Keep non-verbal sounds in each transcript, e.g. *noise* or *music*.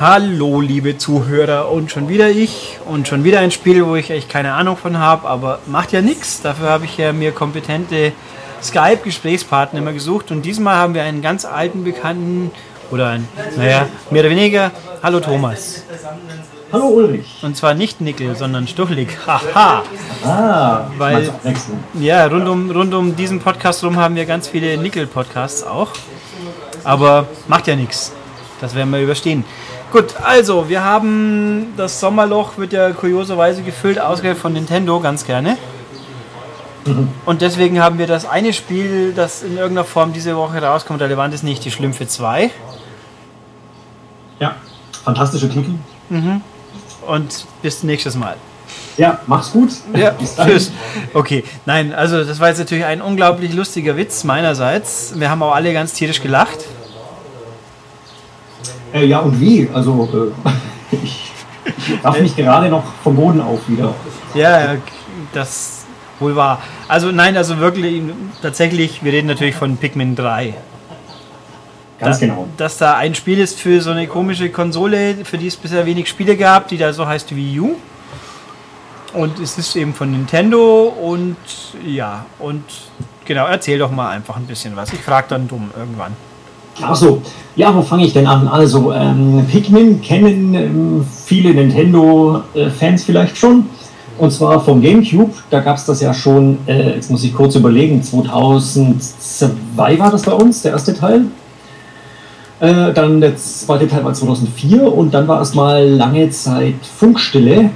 Hallo, liebe Zuhörer, und schon wieder ich und schon wieder ein Spiel, wo ich echt keine Ahnung von habe, aber macht ja nichts. Dafür habe ich ja mir kompetente Skype-Gesprächspartner immer gesucht und diesmal haben wir einen ganz alten Bekannten oder ein, naja, mehr oder weniger. Hallo Thomas. Hallo Ulrich. Und zwar nicht Nickel, sondern Stuchlig. *laughs* Haha. Ah, Weil, ja, rund um, rund um diesen Podcast rum haben wir ganz viele Nickel-Podcasts auch. Aber macht ja nichts. Das werden wir überstehen. Gut, also wir haben das Sommerloch wird ja kurioserweise gefüllt, ausgerechnet von Nintendo ganz gerne. Mhm. Und deswegen haben wir das eine Spiel, das in irgendeiner Form diese Woche rauskommt, relevant ist nicht die Schlümpfe 2. Ja, fantastische Titel. Und bis nächstes Mal. Ja, mach's gut. Ja, *laughs* tschüss. Okay, nein, also das war jetzt natürlich ein unglaublich lustiger Witz meinerseits. Wir haben auch alle ganz tierisch gelacht. Äh, ja, und wie? Also, äh, ich, *laughs* ich raff mich gerade noch vom Boden auf wieder. Ja, das wohl war. Also nein, also wirklich, tatsächlich, wir reden natürlich von Pikmin 3. Ganz da, genau. Dass da ein Spiel ist für so eine komische Konsole, für die es bisher wenig Spiele gab, die da so heißt Wii U. Und es ist eben von Nintendo und ja, und genau, erzähl doch mal einfach ein bisschen was. Ich frage dann dumm irgendwann. Ach so, ja, wo fange ich denn an? Also, ähm, Pikmin kennen ähm, viele Nintendo-Fans vielleicht schon. Und zwar vom GameCube. Da gab es das ja schon, äh, jetzt muss ich kurz überlegen, 2002 war das bei uns, der erste Teil. Äh, dann der zweite Teil war 2004 und dann war erstmal lange Zeit Funkstille.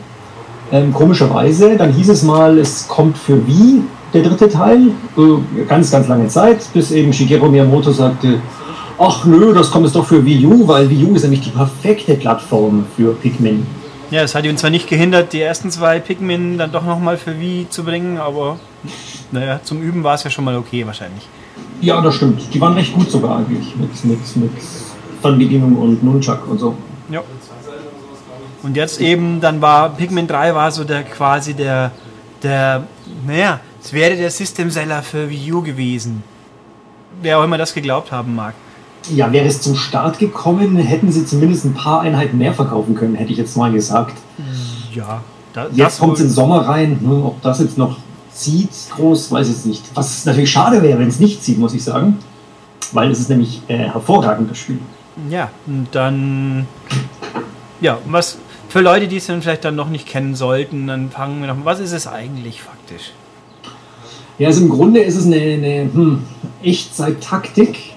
Ähm, komischerweise. Dann hieß es mal, es kommt für Wii der dritte Teil. Äh, ganz, ganz lange Zeit, bis eben Shigeru Miyamoto sagte, ach nö, das kommt jetzt doch für Wii U, weil Wii U ist nämlich die perfekte Plattform für Pikmin. Ja, es hat ihn zwar nicht gehindert, die ersten zwei Pikmin dann doch nochmal für Wii zu bringen, aber naja, zum Üben war es ja schon mal okay wahrscheinlich. Ja, das stimmt. Die waren recht gut sogar eigentlich mit, mit, mit Fernbedienung und Nunchuck und so. Ja. Und jetzt eben, dann war Pikmin 3 war so der quasi der, der, naja, es wäre der System-Seller für Wii U gewesen. Wer auch immer das geglaubt haben mag. Ja, wäre es zum Start gekommen, hätten sie zumindest ein paar Einheiten mehr verkaufen können, hätte ich jetzt mal gesagt. Ja, da, Jetzt kommt es im Sommer rein. Ne? Ob das jetzt noch zieht, groß, weiß ich jetzt nicht. Was natürlich schade wäre, wenn es nicht zieht, muss ich sagen. Weil es ist nämlich äh, hervorragend, das Spiel. Ja, und dann, ja, was für Leute, die es dann vielleicht dann noch nicht kennen sollten, dann fangen wir noch Was ist es eigentlich faktisch? Ja, also im Grunde ist es eine, eine hm, Echtzeit-Taktik,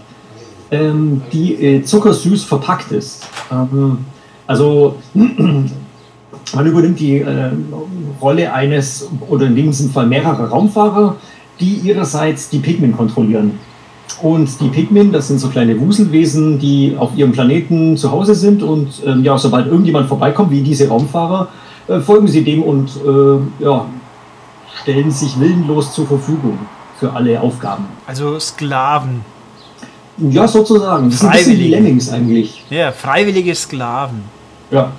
ähm, die äh, zuckersüß verpackt ist. Ähm, also *clears throat* man übernimmt die äh, Rolle eines, oder in diesem Fall mehrerer Raumfahrer, die ihrerseits die Pikmin kontrollieren. Und die Pikmin, das sind so kleine Wuselwesen, die auf ihrem Planeten zu Hause sind. Und ähm, ja, sobald irgendjemand vorbeikommt, wie diese Raumfahrer, äh, folgen sie dem und äh, ja, stellen sich willenlos zur Verfügung für alle Aufgaben. Also Sklaven. Ja, sozusagen. Das sind ein bisschen wie Freiwillige. Lemmings eigentlich. Ja, freiwillige Sklaven. Ja.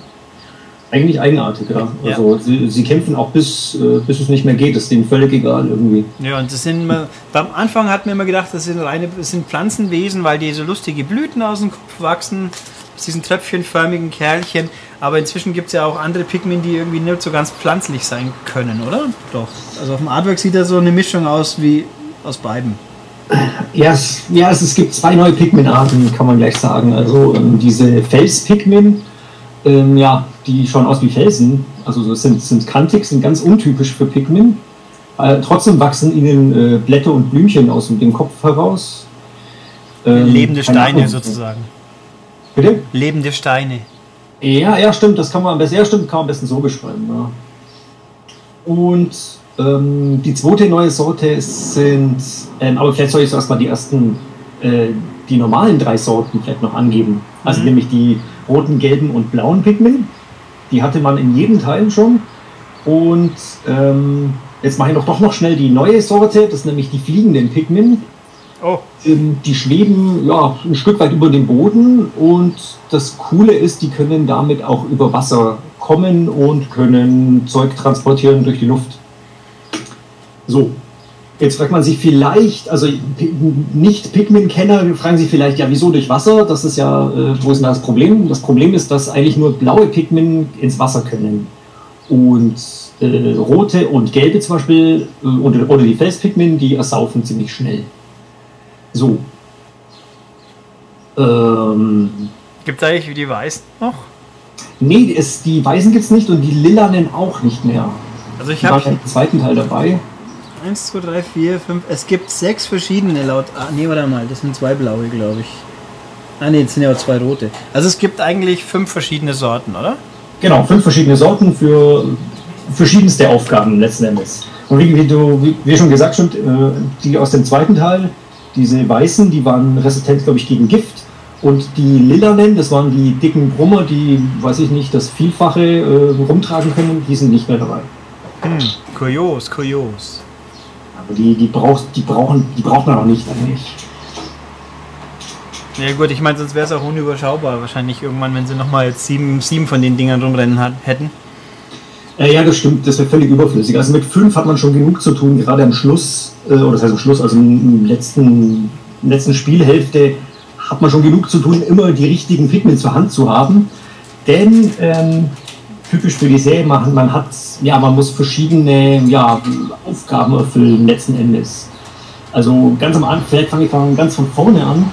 Eigentlich eigenartig, ja. Ja. Also sie, sie kämpfen auch bis, äh, bis es nicht mehr geht. Das ist denen völlig egal irgendwie. Ja, und das sind immer, beim Anfang hat man immer gedacht, das sind reine, das sind Pflanzenwesen, weil die so lustige Blüten aus dem Kopf wachsen, aus diesen tröpfchenförmigen Kerlchen. Aber inzwischen gibt es ja auch andere Pikmin, die irgendwie nicht so ganz pflanzlich sein können, oder? Doch. Also auf dem Artwork sieht das so eine Mischung aus wie aus beiden. Ja, es, ja es, es gibt zwei neue Pikmin-Arten, kann man gleich sagen. Also ähm, diese Fels-Pikmin, ähm, ja, die schauen aus wie Felsen. Also so sind, sind kantig, sind ganz untypisch für Pikmin. Äh, trotzdem wachsen ihnen äh, Blätter und Blümchen aus dem Kopf heraus. Ähm, Lebende Steine Ahnung. sozusagen. Bitte? Lebende Steine. Ja, ja, stimmt, das kann man am besten, ja, stimmt, kann man am besten so beschreiben. Ja. Und ähm, die zweite neue Sorte sind, ähm, aber vielleicht soll ich erstmal die ersten, äh, die normalen drei Sorten vielleicht noch angeben. Also Mhm. nämlich die roten, gelben und blauen Pikmin. Die hatte man in jedem Teil schon. Und ähm, jetzt mache ich noch doch noch schnell die neue Sorte, das sind nämlich die fliegenden Pikmin. Oh, Ähm, die schweben ja, ein Stück weit über dem Boden und das Coole ist, die können damit auch über Wasser kommen und können Zeug transportieren durch die Luft. So, Jetzt fragt man sich vielleicht, also nicht Pigment-Kenner fragen sich vielleicht, ja, wieso durch Wasser? Das ist ja, äh, wo ist denn das Problem? Das Problem ist, dass eigentlich nur blaue Pigment ins Wasser können. Und äh, rote und gelbe zum Beispiel, äh, oder, oder die Felspigment, die ersaufen ziemlich schnell. So. Ähm, gibt es eigentlich die Weißen noch? Nee, es, die Weißen gibt es nicht und die Lilanen auch nicht mehr. Also ich habe den zweiten Teil dabei. 1, 2, 3, 4, 5. Es gibt sechs verschiedene laut. Ah, nee, warte mal, das sind zwei blaue, glaube ich. Ah, nee, das sind ja auch zwei rote. Also es gibt eigentlich fünf verschiedene Sorten, oder? Genau, fünf verschiedene Sorten für verschiedenste Aufgaben letzten Endes. Und wie, wie du, wie, wie schon gesagt schon, äh, die aus dem zweiten Teil, diese weißen, die waren resistent, glaube ich, gegen Gift. Und die lilanen, das waren die dicken Brummer, die, weiß ich nicht, das Vielfache äh, rumtragen können, die sind nicht mehr dabei. Hm, kurios, kurios. Die, die, braucht, die, brauchen, die braucht man auch nicht eigentlich. Ja gut, ich meine, sonst wäre es auch unüberschaubar. Wahrscheinlich irgendwann, wenn sie nochmal jetzt sieben, sieben von den Dingern rumrennen hat, hätten. Äh, ja, das stimmt, das wäre völlig überflüssig. Also mit fünf hat man schon genug zu tun, gerade am Schluss, äh, oder das heißt am Schluss, also im letzten, letzten Spielhälfte hat man schon genug zu tun, immer die richtigen Pigment zur Hand zu haben. Denn ähm, typisch für die Serie machen, man hat, ja, man muss verschiedene ja, Aufgaben erfüllen letzten Endes. Also ganz am Anfang, vielleicht fange ich ganz von vorne an.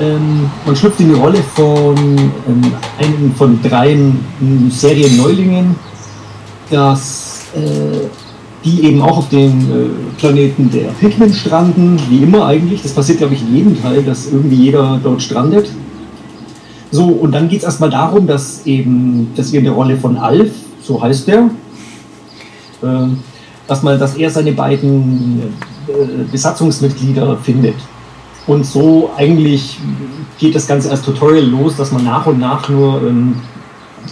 Ähm, man schlüpft in die Rolle von ähm, einem von drei ähm, Serien-Neulingen dass äh, die eben auch auf dem äh, Planeten der Pikmin stranden, wie immer eigentlich. Das passiert, glaube ich, in jedem Teil, dass irgendwie jeder dort strandet. So, und dann geht es erstmal darum, dass eben, dass wir in der Rolle von Alf, so heißt der, äh, dass, man, dass er seine beiden äh, Besatzungsmitglieder findet. Und so eigentlich geht das Ganze als Tutorial los, dass man nach und nach nur ähm,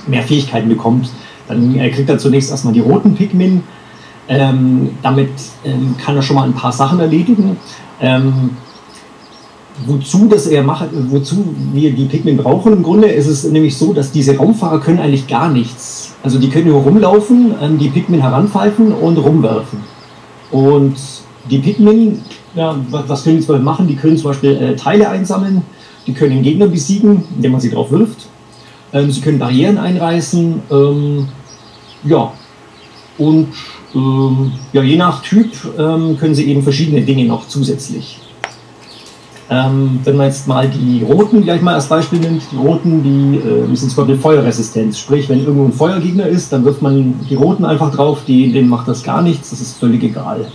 mehr Fähigkeiten bekommt. Dann äh, kriegt er zunächst erstmal die roten Pikmin. Ähm, damit ähm, kann er schon mal ein paar Sachen erledigen. Ähm, wozu das er macht, wozu wir die Pikmin brauchen im Grunde, ist es nämlich so, dass diese Raumfahrer können eigentlich gar nichts. Also die können nur rumlaufen, ähm, die Pikmin heranpfeifen und rumwerfen. Und die Pikmin, ja, was, was können die zum Beispiel machen? Die können zum Beispiel äh, Teile einsammeln, die können den Gegner besiegen, indem man sie drauf wirft. Ähm, sie können Barrieren einreißen. Ähm, ja, und ähm, ja, je nach Typ ähm, können sie eben verschiedene Dinge noch zusätzlich. Ähm, wenn man jetzt mal die roten gleich mal als Beispiel nimmt, die roten, die äh, sind zum Beispiel Feuerresistenz. Sprich, wenn irgendwo ein Feuergegner ist, dann wirft man die roten einfach drauf, die, denen macht das gar nichts, das ist völlig egal.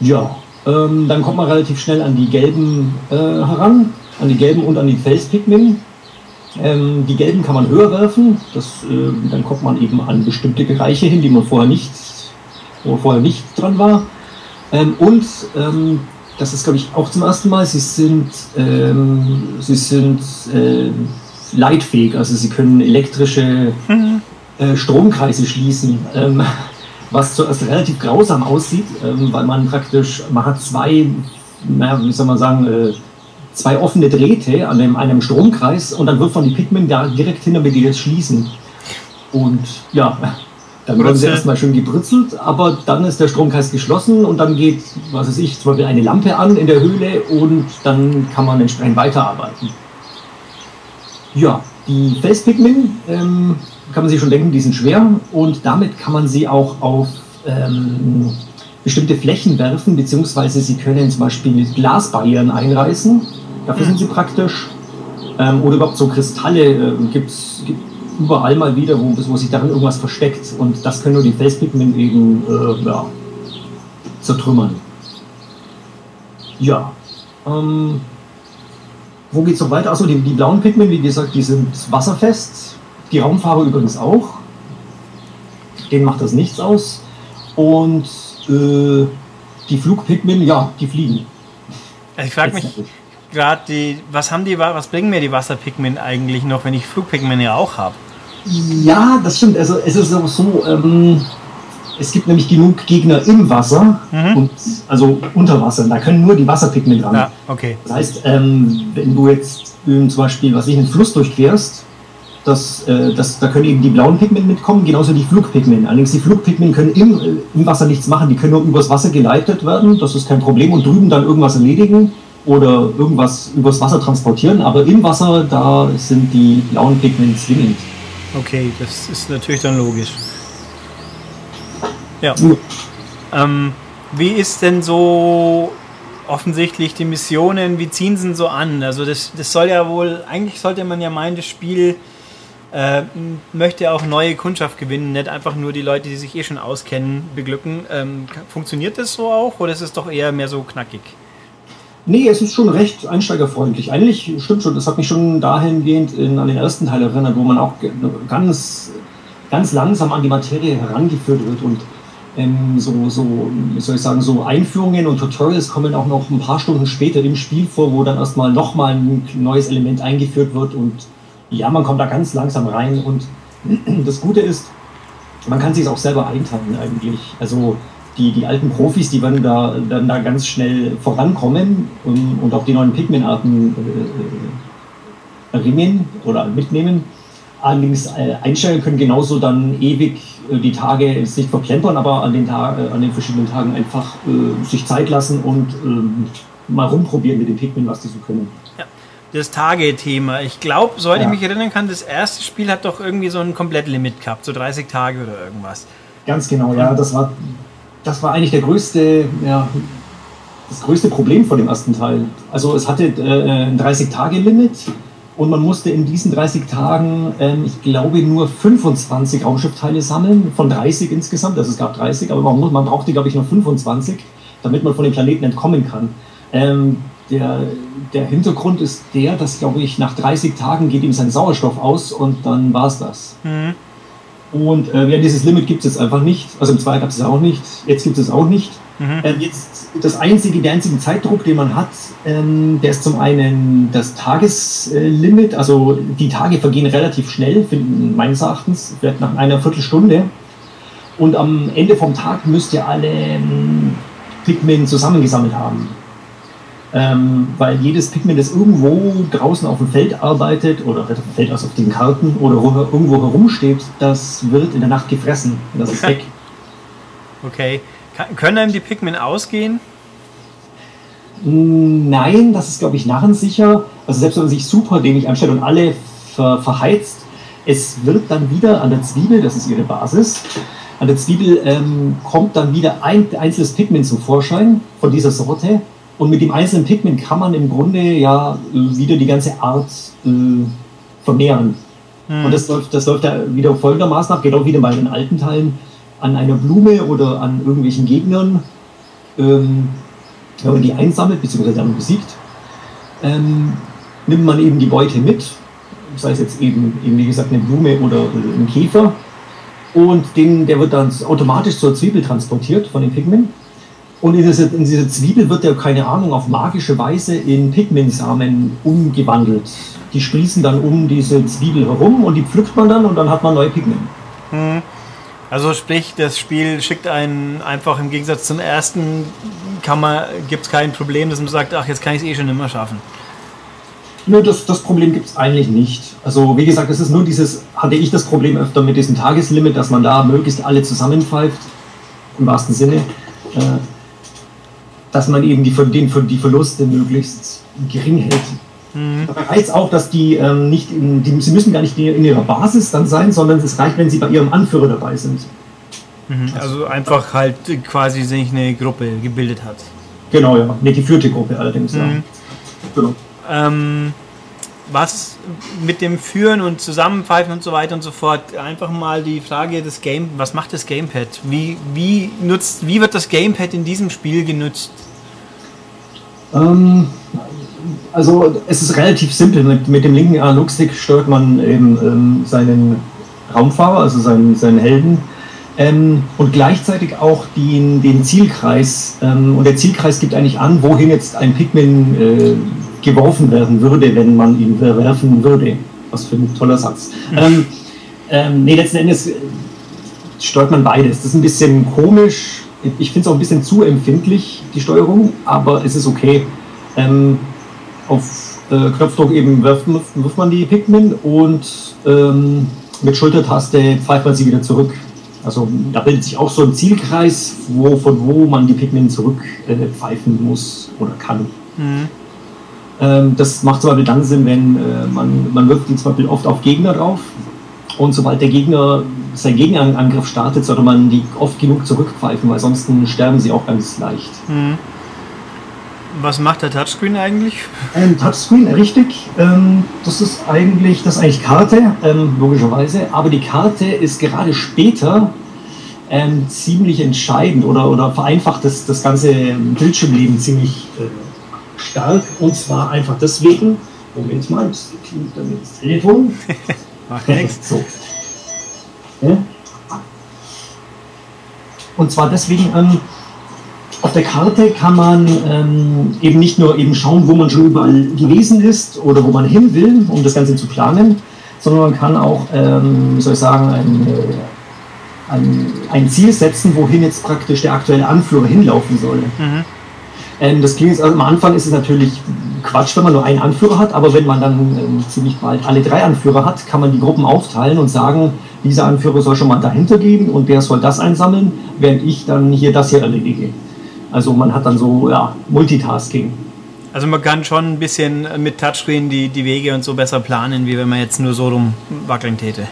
Ja, ähm, dann kommt man relativ schnell an die gelben äh, heran, an die gelben und an die Felspigmen. Ähm, die gelben kann man höher werfen, das, äh, dann kommt man eben an bestimmte Bereiche hin, die man vorher nicht, wo vorher nicht dran war. Ähm, und ähm, das ist, glaube ich, auch zum ersten Mal, sie sind, ähm, sie sind äh, leitfähig, also sie können elektrische mhm. äh, Stromkreise schließen. Ähm, was zuerst relativ grausam aussieht, ähm, weil man praktisch, man hat zwei, naja, wie soll man sagen, äh, zwei offene Drähte an einem, einem Stromkreis und dann wird von die Pikmin da direkt hin, damit die das schließen. Und ja, dann werden sie erstmal schön gebritzelt, aber dann ist der Stromkreis geschlossen und dann geht, was weiß ich, zum Beispiel eine Lampe an in der Höhle und dann kann man entsprechend weiterarbeiten. Ja, die Felspigmen ähm, kann man sich schon denken, die sind schwer und damit kann man sie auch auf ähm, bestimmte Flächen werfen, beziehungsweise sie können zum Beispiel Glasbarrieren einreißen Dafür sind sie praktisch. Ähm, oder überhaupt so Kristalle äh, gibt es überall mal wieder, wo, wo sich darin irgendwas versteckt. Und das können nur die Felspigmen eben äh, ja, zertrümmern. Ja. Ähm, wo geht es noch weiter? Achso, die, die blauen Pigmen, wie gesagt, die sind wasserfest. Die Raumfahrer übrigens auch. Denen macht das nichts aus. Und äh, die Flugpigmen, ja, die fliegen. Also ich frage mich, gerade die, was haben die, was bringen mir die Wasserpigment eigentlich noch, wenn ich Flugpigment ja auch habe? Ja, das stimmt. Also es ist auch so, ähm, es gibt nämlich genug Gegner im Wasser mhm. und also unter Wasser. Da können nur die Wasserpigmente ran. Ja, okay. Das heißt, ähm, wenn du jetzt ähm, zum Beispiel, was ich einen Fluss durchquerst, dass, äh, dass, da können eben die blauen Pigment mitkommen, genauso die Flugpigment. Allerdings die Flugpigment können im, äh, im Wasser nichts machen, die können nur übers Wasser geleitet werden, das ist kein Problem, und drüben dann irgendwas erledigen oder irgendwas übers Wasser transportieren, aber im Wasser, da sind die blauen Pigment zwingend. Okay, das ist natürlich dann logisch. Ja. ja. Ähm, wie ist denn so offensichtlich die Missionen, wie ziehen sie so an? Also das, das soll ja wohl, eigentlich sollte man ja meinen, das Spiel äh, möchte auch neue Kundschaft gewinnen, nicht einfach nur die Leute, die sich eh schon auskennen, beglücken. Ähm, funktioniert das so auch oder ist es doch eher mehr so knackig? Nee, es ist schon recht einsteigerfreundlich. Eigentlich stimmt schon, das hat mich schon dahingehend in, an den ersten Teil erinnert, wo man auch ganz, ganz langsam an die Materie herangeführt wird und ähm, so, so, wie soll ich sagen, so Einführungen und Tutorials kommen auch noch ein paar Stunden später im Spiel vor, wo dann erstmal nochmal ein neues Element eingeführt wird und ja, man kommt da ganz langsam rein und *clears throat* das Gute ist, man kann sich auch selber einteilen eigentlich. Also die, die alten Profis, die werden da, dann da ganz schnell vorankommen und, und auch die neuen Pigmentarten äh, erringen oder mitnehmen. Allerdings äh, einstellen können genauso dann ewig äh, die Tage jetzt nicht verplempern, aber an den, Tag, äh, an den verschiedenen Tagen einfach äh, sich Zeit lassen und ähm, mal rumprobieren mit den Pigment, was die so können. Ja, das Tage-Thema. Ich glaube, soweit ja. ich mich erinnern kann, das erste Spiel hat doch irgendwie so ein Komplettlimit gehabt, so 30 Tage oder irgendwas. Ganz genau, ja. Das war das war eigentlich der größte, ja, das größte Problem von dem ersten Teil. Also es hatte äh, ein 30-Tage-Limit und man musste in diesen 30 Tagen, ähm, ich glaube, nur 25 Raumschiffteile sammeln, von 30 insgesamt. Also es gab 30, aber man, man brauchte, glaube ich, nur 25, damit man von dem Planeten entkommen kann. Ähm, der, der Hintergrund ist der, dass, glaube ich, nach 30 Tagen geht ihm sein Sauerstoff aus und dann war es das. Mhm. Und äh, ja, dieses Limit gibt es jetzt einfach nicht. Also im 2 gab es es auch nicht. Jetzt gibt es es auch nicht. Mhm. Ähm, jetzt das einzige, der einzige Zeitdruck, den man hat, ähm, der ist zum einen das Tageslimit. Also die Tage vergehen relativ schnell, finden, meines Erachtens, vielleicht nach einer Viertelstunde. Und am Ende vom Tag müsst ihr alle ähm, Pigment zusammengesammelt haben ähm, weil jedes Pigment, das irgendwo draußen auf dem Feld arbeitet oder auf dem Feld, also auf den Karten oder irgendwo herumsteht, das wird in der Nacht gefressen. Das ist *laughs* weg. Okay. können einem die Pigment ausgehen? Nein, das ist, glaube ich, narrensicher. Also selbst wenn man sich super dämlich anstellt und alle ver verheizt, es wird dann wieder an der Zwiebel, das ist ihre Basis, an der Zwiebel ähm, kommt dann wieder ein einzelnes Pigment zum Vorschein von dieser Sorte und mit dem einzelnen Pigment kann man im Grunde ja wieder die ganze Art äh, vermehren. Mhm. Und das läuft, das läuft ja wieder folgendermaßen ab, genau wie bei den alten Teilen, an einer Blume oder an irgendwelchen Gegnern, ähm, wenn man die einsammelt bzw. dann besiegt, ähm, nimmt man eben die Beute mit, sei es jetzt eben, eben wie gesagt eine Blume oder, ein Käfer, und den, der wird dann automatisch zur Zwiebel transportiert von den Pigment. Und in dieser, in dieser Zwiebel wird ja, keine Ahnung, auf magische Weise in Pigmentsamen umgewandelt. Die sprießen dann um diese Zwiebel herum und die pflückt man dann und dann hat man neue Pigment. Hm. Also sprich, das Spiel schickt einen einfach im Gegensatz zum ersten, gibt es kein Problem, dass man sagt, ach, jetzt kann ich es eh schon immer schaffen. Nö, das, das Problem gibt es eigentlich nicht. Also wie gesagt, es ist nur dieses, hatte ich das Problem öfter mit diesem Tageslimit, dass man da möglichst alle zusammenpfeift, im wahrsten Sinne. Äh, dass man eben die, den, die Verluste möglichst gering hält. Mhm. Dabei reicht auch, dass die ähm, nicht, in, die, sie müssen gar nicht in ihrer Basis dann sein, sondern es reicht, wenn sie bei ihrem Anführer dabei sind. Mhm. Also einfach halt quasi sich eine Gruppe gebildet hat. Genau, ja. Eine geführte Gruppe allerdings, mhm. ja. Genau. Ähm, was mit dem Führen und Zusammenpfeifen und so weiter und so fort, einfach mal die Frage des Game, was macht das Gamepad? Wie, wie, nutzt, wie wird das Gamepad in diesem Spiel genutzt? Ähm, also es ist relativ simpel. Mit, mit dem linken Analogstick steuert man eben ähm, seinen Raumfahrer, also seinen, seinen Helden, ähm, und gleichzeitig auch den, den Zielkreis. Ähm, und der Zielkreis gibt eigentlich an, wohin jetzt ein Pikmin äh, geworfen werden würde, wenn man ihn werfen würde. Was für ein toller Satz. Mhm. Ähm, ähm, nee, letzten Endes äh, steuert man beides. Das ist ein bisschen komisch. Ich finde es auch ein bisschen zu empfindlich, die Steuerung, aber es ist okay. Ähm, auf äh, Knopfdruck eben wirft, wirft man die Pikmin und ähm, mit Schultertaste pfeift man sie wieder zurück. Also da bildet sich auch so ein Zielkreis, wo, von wo man die Pikmin zurück äh, pfeifen muss oder kann. Mhm. Ähm, das macht zum Beispiel dann Sinn, wenn äh, man, man wirft die zum Beispiel oft auf Gegner drauf und sobald der Gegner seinen Gegenangriff startet, sollte man die oft genug zurückpfeifen, weil sonst sterben sie auch ganz leicht. Mhm. Was macht der Touchscreen eigentlich? Ein Touchscreen, richtig. Ähm, das ist eigentlich, das ist eigentlich Karte, ähm, logischerweise. Aber die Karte ist gerade später ähm, ziemlich entscheidend oder, oder vereinfacht das, das ganze Bildschirmleben ziemlich äh, stark. Und zwar einfach deswegen, Moment mal, das klingt damit das Telefon. Macht nichts. So. Ja? Und zwar deswegen, ähm, auf der Karte kann man ähm, eben nicht nur eben schauen, wo man schon überall gewesen ist oder wo man hin will, um das Ganze zu planen, sondern man kann auch, ähm, soll ich sagen, ein, äh, ein, ein, Ziel setzen, wohin jetzt praktisch der aktuelle Anführer hinlaufen soll. Mhm. Ähm, das klingt jetzt, also am Anfang ist es natürlich Quatsch, wenn man nur einen Anführer hat, aber wenn man dann ähm, ziemlich bald alle drei Anführer hat, kann man die Gruppen aufteilen und sagen, dieser Anführer soll schon mal dahinter gehen und der soll das einsammeln, während ich dann hier das hier erledige. Also man hat dann so ja, Multitasking. Also man kann schon ein bisschen mit Touchscreen die, die Wege und so besser planen, wie wenn man jetzt nur so rumwackeln täte.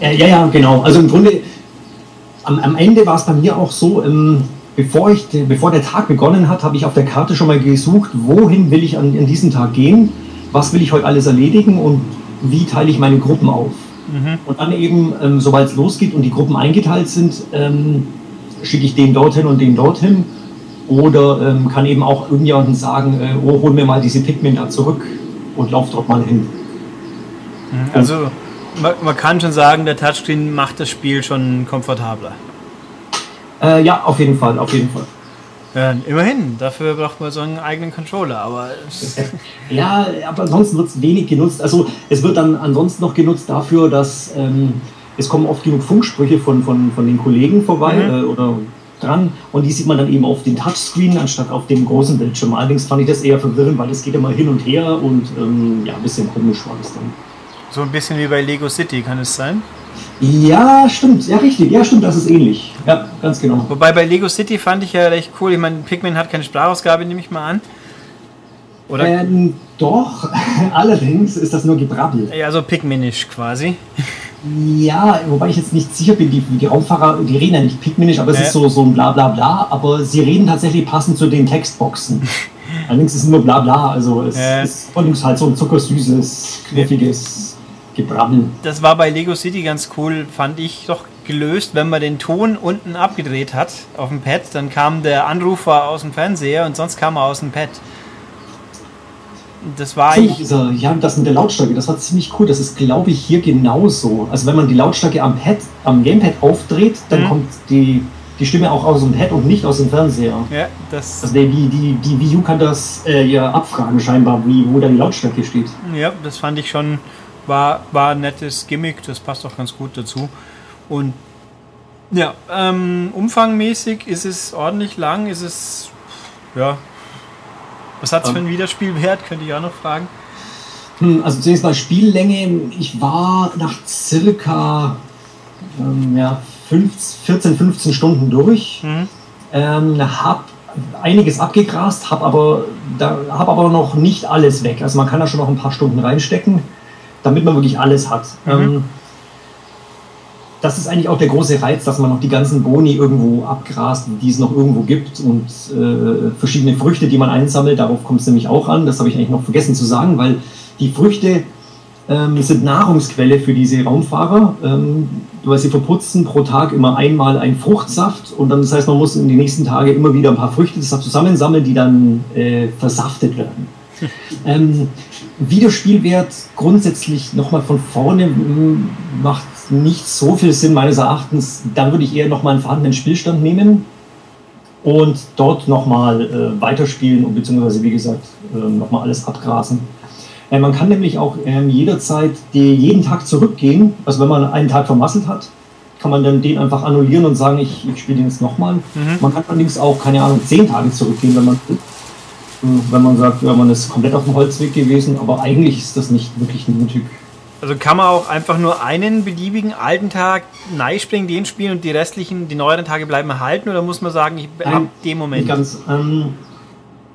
Ja, ja, ja, genau. Also im Grunde, am, am Ende war es bei mir auch so, ähm, bevor, ich, bevor der Tag begonnen hat, habe ich auf der Karte schon mal gesucht, wohin will ich an, an diesem Tag gehen, was will ich heute alles erledigen und wie teile ich meine Gruppen auf. Mhm. Und dann eben, ähm, sobald es losgeht und die Gruppen eingeteilt sind, ähm, schicke ich den dorthin und den dorthin oder ähm, kann eben auch irgendjemandem sagen, äh, oh, hol mir mal diese Pikmin da zurück und lauf dort mal hin. Mhm. Also man, man, kann schon sagen, der Touchscreen macht das Spiel schon komfortabler. Äh, ja, auf jeden Fall, auf jeden Fall. Ja, immerhin, dafür braucht man so einen eigenen Controller, aber. *laughs* *laughs* ja, aber ansonsten wird es wenig genutzt. Also es wird dann ansonsten noch genutzt dafür, dass ähm, es kommen oft genug Funksprüche von, von, von den Kollegen vorbei mhm. äh, oder dran und die sieht man dann eben auf den Touchscreen anstatt auf dem großen Bildschirm. Allerdings fand ich das eher verwirrend, weil das geht immer hin und her und ähm, ja, ein bisschen komisch war das dann. So ein bisschen wie bei Lego City, kann es sein? Ja, stimmt. Ja, richtig. Ja, stimmt, das ist ähnlich. Ja, ganz genau. Wobei bei Lego City fand ich ja recht cool. Ich meine, Pikmin hat keine Sprachausgabe, nehme ich mal an. Oder? Ähm, doch, *laughs* allerdings ist das nur Gebrabbel. Ja, so Pikminisch quasi. Ja, wobei ich jetzt nicht sicher bin, die, die Raumfahrer, die reden ja nicht pikminisch, aber es ja. ist so, so ein Blabla, Bla, aber sie reden tatsächlich passend zu den Textboxen. *laughs* Allerdings ist es nur Blabla, also es ja. ist allerdings halt so ein zuckersüßes, knuffiges Gebrabbel. Das war bei Lego City ganz cool, fand ich doch gelöst, wenn man den Ton unten abgedreht hat auf dem Pad, dann kam der Anrufer aus dem Fernseher und sonst kam er aus dem Pad. Das war ich. Dieser, ja, das mit der Lautstärke, das war ziemlich cool. Das ist, glaube ich, hier genauso. Also wenn man die Lautstärke am Pad, am Gamepad aufdreht, dann mhm. kommt die, die Stimme auch aus dem Pad und nicht aus dem Fernseher. Ja, das. Also die, die, die Wii U kann das äh, ja abfragen scheinbar, wie, wo da die Lautstärke steht. Ja, das fand ich schon, war, war ein nettes Gimmick, das passt auch ganz gut dazu. Und ja, ähm, umfangmäßig ist es ordentlich lang, ist es ja was hat es für einen Wiederspielwert, könnte ich auch noch fragen. Hm, also zunächst mal Spiellänge. Ich war nach circa ähm, ja, 14, 15 Stunden durch. Mhm. Ähm, habe einiges abgegrast, habe aber, hab aber noch nicht alles weg. Also man kann da schon noch ein paar Stunden reinstecken, damit man wirklich alles hat. Mhm. Ähm, das ist eigentlich auch der große Reiz, dass man noch die ganzen Boni irgendwo abgrast, die es noch irgendwo gibt und äh, verschiedene Früchte, die man einsammelt. Darauf kommt es nämlich auch an. Das habe ich eigentlich noch vergessen zu sagen, weil die Früchte ähm, sind Nahrungsquelle für diese Raumfahrer, ähm, weil sie verputzen pro Tag immer einmal einen Fruchtsaft und dann das heißt, man muss in den nächsten Tagen immer wieder ein paar Früchte zusammensammeln, die dann äh, versaftet werden. *laughs* ähm, Wiederspielwert grundsätzlich nochmal von vorne macht nicht so viel Sinn meines Erachtens. Dann würde ich eher nochmal einen vorhandenen Spielstand nehmen und dort nochmal äh, weiterspielen und beziehungsweise wie gesagt äh, nochmal alles abgrasen. Äh, man kann nämlich auch äh, jederzeit die, jeden Tag zurückgehen. Also wenn man einen Tag vermasselt hat, kann man dann den einfach annullieren und sagen, ich, ich spiele den jetzt nochmal. Mhm. Man kann allerdings auch, keine Ahnung, zehn Tage zurückgehen, wenn man. Wenn man sagt, ja, man ist komplett auf dem Holzweg gewesen, aber eigentlich ist das nicht wirklich nötig. Also kann man auch einfach nur einen beliebigen alten Tag springen, den spielen und die restlichen, die neueren Tage bleiben erhalten oder muss man sagen, ich, Nein, ab dem Moment? Ganz, ähm,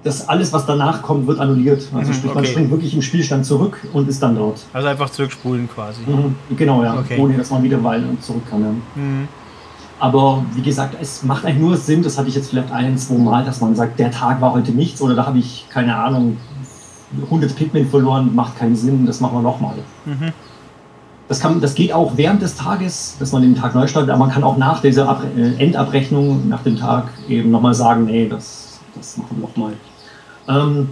das alles, was danach kommt, wird annulliert. Also mhm, sprich, okay. man springt wirklich im Spielstand zurück und ist dann dort. Also einfach zurückspulen quasi. Mhm, genau, ja. Okay. Ohne dass man wieder weilen und zurück kann. Ja. Mhm. Aber wie gesagt, es macht eigentlich nur Sinn, das hatte ich jetzt vielleicht ein, zwei Mal, dass man sagt, der Tag war heute nichts oder da habe ich, keine Ahnung, 100 Pikmin verloren, macht keinen Sinn, das machen wir nochmal. Mhm. Das, das geht auch während des Tages, dass man den Tag neu startet, aber man kann auch nach dieser Abre äh, Endabrechnung, nach dem Tag eben nochmal sagen, nee, das, das machen wir nochmal. Ähm,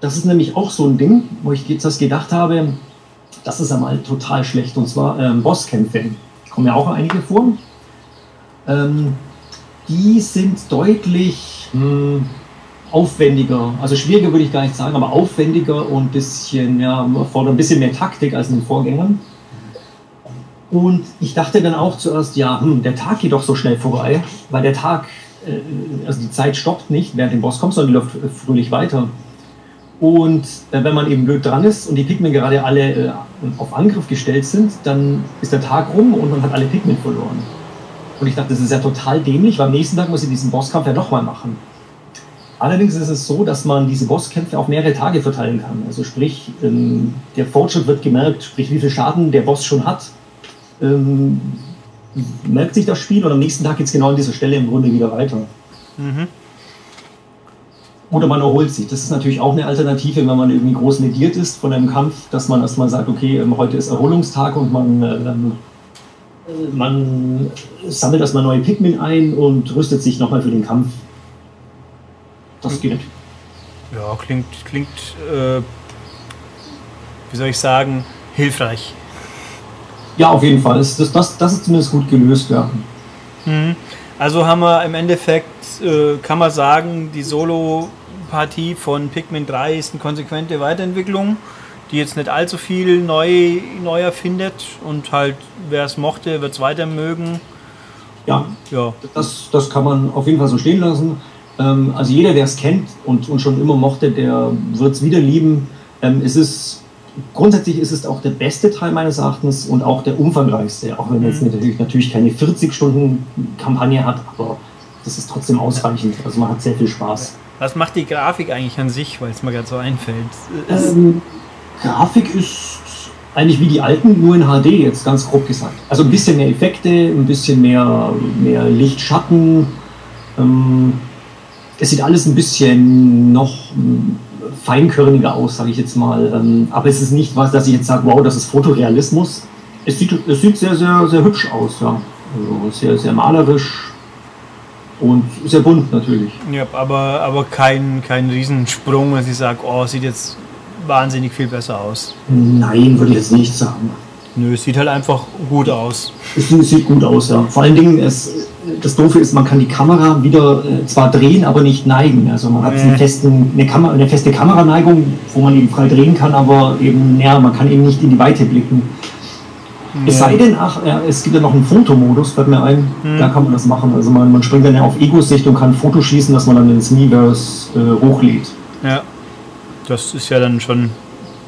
das ist nämlich auch so ein Ding, wo ich jetzt das gedacht habe, das ist einmal total schlecht, und zwar ähm, Bosskämpfe. Kommen ja auch einige vor. Ähm, die sind deutlich mh, hm, aufwendiger, also schwieriger würde ich gar nicht sagen, aber aufwendiger und bisschen, ja, fordern ein bisschen mehr Taktik als in den Vorgängern. Und ich dachte dann auch zuerst, ja, hm, der Tag geht doch so schnell vorbei, weil der Tag, äh, also die Zeit stoppt nicht, während dem Boss kommt, sondern die läuft äh, fröhlich weiter. Und äh, wenn man eben blöd dran ist und die Pikmin gerade alle äh, auf Angriff gestellt sind, dann ist der Tag rum und man hat alle Pikmin verloren. Und ich dachte, das ist ja total dämlich, weil am nächsten Tag muss ich diesen Bosskampf ja nochmal machen. Allerdings ist es so, dass man diese Bosskämpfe auf mehrere Tage verteilen kann. Also sprich, ähm, der Fortschritt wird gemerkt, sprich wie viel Schaden der Boss schon hat, ähm, merkt sich das Spiel und am nächsten Tag geht es genau an dieser Stelle im Grunde wieder weiter. Mhm. Oder man erholt sich. Das ist natürlich auch eine Alternative, wenn man irgendwie groß negiert ist von einem Kampf, dass man erstmal sagt, okay, ähm, heute ist Erholungstag und man ähm, man sammelt erstmal neue Pikmin ein und rüstet sich nochmal für den Kampf. Das geht. Ja, klingt, klingt äh, wie soll ich sagen, hilfreich. Ja, auf jeden Fall. Das, das, das ist zumindest gut gelöst, ja. Mhm. Also haben wir im Endeffekt, äh, kann man sagen, die Solo-Partie von Pikmin 3 ist eine konsequente Weiterentwicklung die jetzt nicht allzu viel neu, neu erfindet und halt, wer es mochte, wird es weiter mögen. Ja, ja. Das, das kann man auf jeden Fall so stehen lassen. Ähm, also jeder, der es kennt und, und schon immer mochte, der wird es wieder lieben. Ähm, es ist, grundsätzlich ist es auch der beste Teil meines Erachtens und auch der umfangreichste, auch wenn es mhm. natürlich, natürlich keine 40 Stunden Kampagne hat, aber das ist trotzdem ausreichend. Also man hat sehr viel Spaß. Was macht die Grafik eigentlich an sich, weil es mir gerade so einfällt? Ähm, Grafik ist eigentlich wie die alten, nur in HD jetzt ganz grob gesagt. Also ein bisschen mehr Effekte, ein bisschen mehr, mehr Licht. Ähm, es sieht alles ein bisschen noch feinkörniger aus, sage ich jetzt mal. Ähm, aber es ist nicht was, dass ich jetzt sage, wow, das ist Fotorealismus. Es sieht, es sieht sehr, sehr, sehr hübsch aus, ja. Also sehr, sehr malerisch und sehr bunt natürlich. Ja, aber, aber kein, kein Riesensprung, dass ich sage, oh, sieht jetzt wahnsinnig viel besser aus. Nein, würde ich jetzt nicht sagen. Nö, es sieht halt einfach gut aus. Es sieht gut aus, ja. Vor allen Dingen, es, das Doofe ist, man kann die Kamera wieder äh, zwar drehen, aber nicht neigen. Also man hat äh. eine, festen, eine, Kamera, eine feste Kameraneigung, wo man eben frei drehen kann, aber eben, ja, man kann eben nicht in die Weite blicken. Ja. Es sei denn, ach, es gibt ja noch einen Fotomodus, fällt mir ein, hm. da kann man das machen. Also man, man springt dann ja auf Ego-Sicht und kann Fotos schießen, dass man dann ins Miiverse äh, hochlädt. Ja das ist ja dann schon,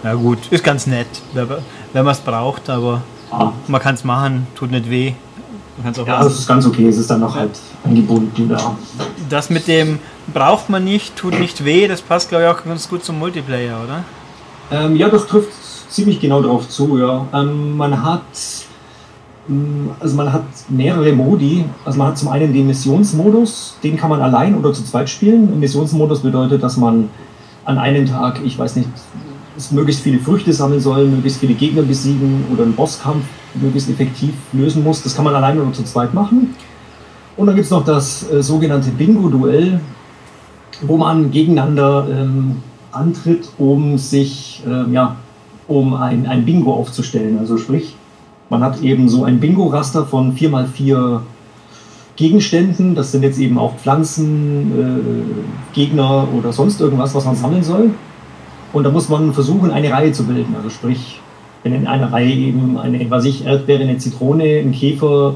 ja gut, ist ganz nett, wenn man es braucht, aber ah. man kann es machen, tut nicht weh. ja, das ist ganz okay, es ist dann noch halt eingebunden. Ja. Das mit dem braucht man nicht, tut nicht weh, das passt glaube ich auch ganz gut zum Multiplayer, oder? Ähm, ja, das trifft ziemlich genau darauf zu, ja. Ähm, man hat mm, also man hat mehrere Modi. Also man hat zum einen den Missionsmodus, den kann man allein oder zu zweit spielen. Missionsmodus bedeutet, dass man an einem Tag, ich weiß nicht, möglichst viele Früchte sammeln soll, möglichst viele Gegner besiegen oder einen Bosskampf möglichst effektiv lösen muss. Das kann man alleine oder zu zweit machen. Und dann gibt es noch das äh, sogenannte Bingo-Duell, wo man gegeneinander ähm, antritt, um sich, äh, ja, um ein, ein Bingo aufzustellen. Also sprich, man hat eben so ein Bingo-Raster von 4x4 Gegenständen. Das sind jetzt eben auch Pflanzen, äh, Gegner oder sonst irgendwas, was man sammeln soll. Und da muss man versuchen, eine Reihe zu bilden. Also sprich, wenn in einer Reihe eben eine, was ich, Erdbeere, eine Zitrone, ein Käfer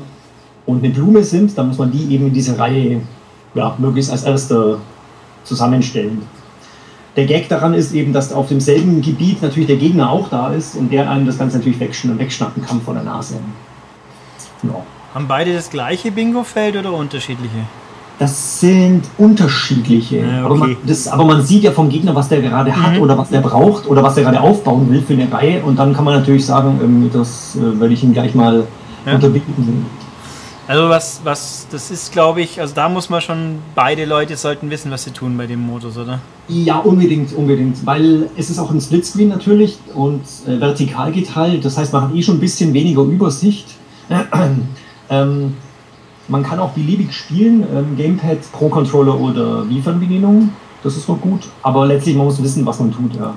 und eine Blume sind, dann muss man die eben in diese Reihe ja, möglichst als erster zusammenstellen. der Gag daran ist eben, dass auf demselben Gebiet natürlich der Gegner auch da ist und der einem das Ganze natürlich wegschn wegschnappen kann vor der Nase. Ja. Haben beide das gleiche Bingo-Feld oder unterschiedliche? Das sind unterschiedliche. Ja, okay. aber, man, das, aber, man, sieht ja vom Gegner, was der gerade mhm. hat oder was der braucht oder was er gerade aufbauen will für eine Reihe. Und dann kann man natürlich sagen, ähm, das äh, werde ich ihm gleich mal ja. unterbieten. Also was, was, das ist glaube ich, also da muss man schon, beide Leute sollten wissen, was sie tun bei dem Modus, oder? Ja, unbedingt, unbedingt, weil es ist auch ein Splitscreen natürlich und äh, vertikal geteilt, das heißt, man hat eh schon ein bisschen weniger Übersicht. *clears throat* ähm, man kann auch beliebig spielen, ähm, Gamepad, Pro-Controller oder Wii-Fernbedienung, das ist noch gut, aber letztlich man muss wissen, was man tut. Ja.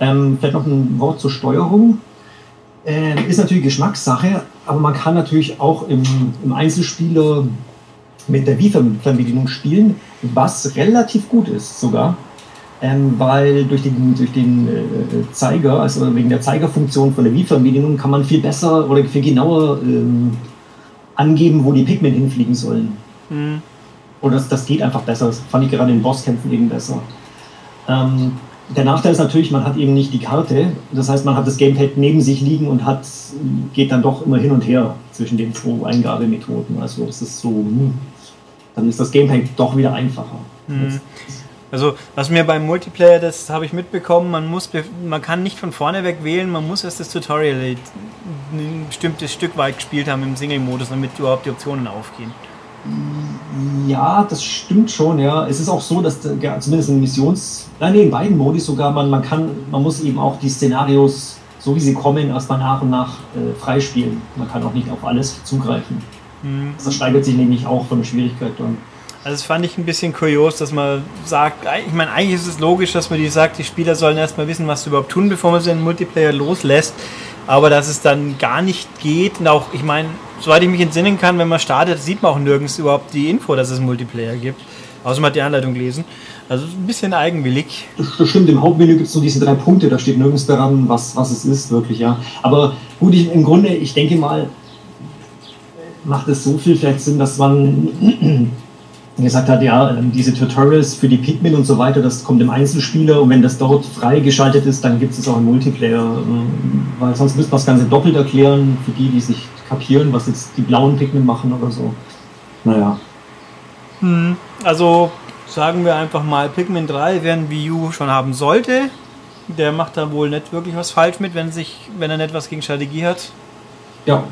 Ähm, vielleicht noch ein Wort zur Steuerung. Äh, ist natürlich Geschmackssache, aber man kann natürlich auch im, im Einzelspieler mit der Wii-Fernbedienung spielen, was relativ gut ist sogar. Ähm, weil durch den, durch den äh, Zeiger, also wegen der Zeigerfunktion von der Wii-Fernbedienung, kann man viel besser oder viel genauer ähm, angeben, wo die Pikmin hinfliegen sollen. Mhm. Und das, das geht einfach besser. Das fand ich gerade in Bosskämpfen eben besser. Ähm, der Nachteil ist natürlich, man hat eben nicht die Karte. Das heißt, man hat das Gamepad neben sich liegen und hat, geht dann doch immer hin und her zwischen den zwei Eingabemethoden. Also es ist so, hm, dann ist das Gamepad doch wieder einfacher. Mhm. Also was mir beim Multiplayer, das habe ich mitbekommen, man muss, man kann nicht von vorne weg wählen, man muss erst das Tutorial ein bestimmtes Stück weit gespielt haben im Single-Modus, damit überhaupt die Optionen aufgehen. Ja, das stimmt schon, ja. Es ist auch so, dass ja, zumindest in Missions, nein, nee, in beiden Modi sogar, man, man kann, man muss eben auch die Szenarios, so wie sie kommen, erstmal nach und nach äh, freispielen. Man kann auch nicht auf alles zugreifen. Mhm. Das steigert sich nämlich auch von der Schwierigkeit dann. Also das fand ich ein bisschen kurios, dass man sagt, ich meine, eigentlich ist es logisch, dass man die sagt, die Spieler sollen erstmal wissen, was sie überhaupt tun, bevor man sie in den Multiplayer loslässt. Aber dass es dann gar nicht geht, und auch, ich meine, soweit ich mich entsinnen kann, wenn man startet, sieht man auch nirgends überhaupt die Info, dass es Multiplayer gibt. Außer man hat die Anleitung gelesen. Also ein bisschen eigenwillig. Das stimmt, im Hauptmenü gibt es nur diese drei Punkte, da steht nirgends daran, was, was es ist, wirklich, ja. Aber gut, ich, im Grunde, ich denke mal, macht es so viel vielleicht Sinn, dass man gesagt hat, ja, ähm, diese Tutorials für die Pikmin und so weiter, das kommt im Einzelspieler und wenn das dort freigeschaltet ist, dann gibt es auch im Multiplayer. Ähm, weil sonst müsste man das Ganze doppelt erklären für die, die sich kapieren, was jetzt die blauen Pikmin machen oder so. Naja. Hm, also sagen wir einfach mal, Pikmin 3, wer ein Wii U schon haben sollte, der macht da wohl nicht wirklich was falsch mit, wenn, sich, wenn er nicht was gegen Strategie hat. Ja,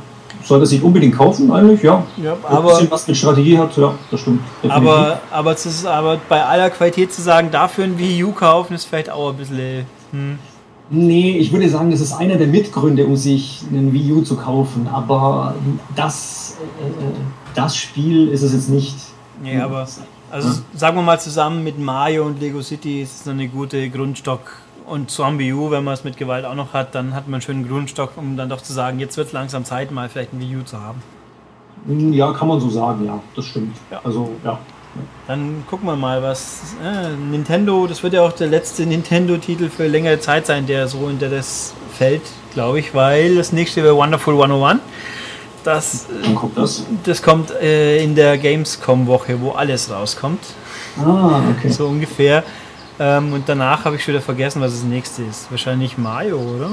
sollte sich unbedingt kaufen eigentlich, ja. ja aber, ein bisschen was mit Strategie hat, ja, das stimmt. Aber, aber, ist, aber bei aller Qualität zu sagen, dafür ein Wii U kaufen, ist vielleicht auch ein bisschen... Hm. Nee, ich würde sagen, das ist einer der Mitgründe, um sich einen Wii U zu kaufen. Aber das, äh, das Spiel ist es jetzt nicht. Nee, aber also ja? sagen wir mal zusammen mit Mario und Lego City ist es eine gute Grundstock und Zombie U, wenn man es mit Gewalt auch noch hat, dann hat man einen schönen Grundstock, um dann doch zu sagen, jetzt wird es langsam Zeit, mal vielleicht ein Wii U zu haben. Ja, kann man so sagen, ja, das stimmt. Ja. Also, ja. Dann gucken wir mal, was äh, Nintendo, das wird ja auch der letzte Nintendo-Titel für längere Zeit sein, der so unter das fällt, glaube ich, weil das nächste wäre Wonderful 101. Das, Wann kommt das? Das kommt äh, in der Gamescom-Woche, wo alles rauskommt. Ah, okay. So ungefähr. Ähm, und danach habe ich schon wieder vergessen, was das nächste ist. Wahrscheinlich Mario, oder?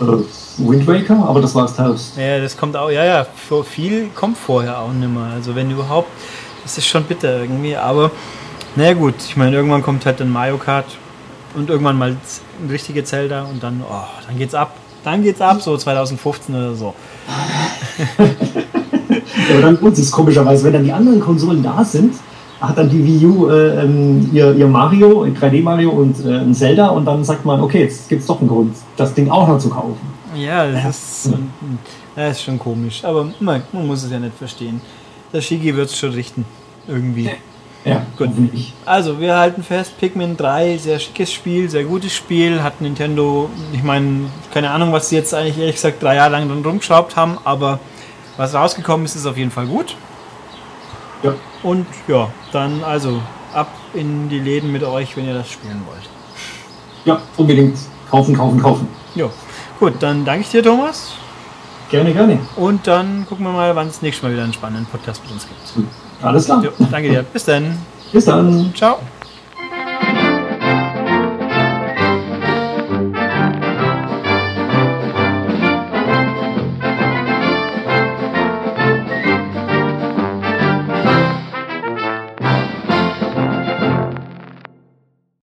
Oder Wind Waker, aber das war das Teils. Ja, das kommt auch, ja, ja, viel kommt vorher auch nicht mehr. Also wenn überhaupt, das ist schon bitter irgendwie, aber naja gut, ich meine, irgendwann kommt halt dann Mario Kart und irgendwann mal ein richtige Zelda und dann, oh, dann geht's ab. Dann geht's ab, so 2015 oder so. *laughs* ja, aber dann uns ist komischerweise, wenn dann die anderen Konsolen da sind, hat dann die Wii U äh, ähm, ihr, ihr, Mario, 3D Mario und äh, ein Zelda und dann sagt man, okay, jetzt gibt es doch einen Grund, das Ding auch noch zu kaufen. Ja, das, ja. Ist, das ist schon komisch, aber man, man muss es ja nicht verstehen. Der Shigi wird es schon richten, irgendwie. Ja, gut. Also, wir halten fest, Pikmin 3, sehr schickes Spiel, sehr gutes Spiel, hat Nintendo, ich meine, keine Ahnung, was sie jetzt eigentlich ehrlich gesagt drei Jahre lang dran rumgeschraubt haben, aber was rausgekommen ist, ist auf jeden Fall gut. Ja. Und ja, dann also ab in die Läden mit euch, wenn ihr das spielen wollt. Ja, unbedingt. Kaufen, kaufen, kaufen. Ja. Gut, dann danke ich dir, Thomas. Gerne, gerne. Und dann gucken wir mal, wann es nächstes Mal wieder einen spannenden Podcast mit uns gibt. Alles klar. Jo, danke dir. Bis dann. Bis dann. Ciao.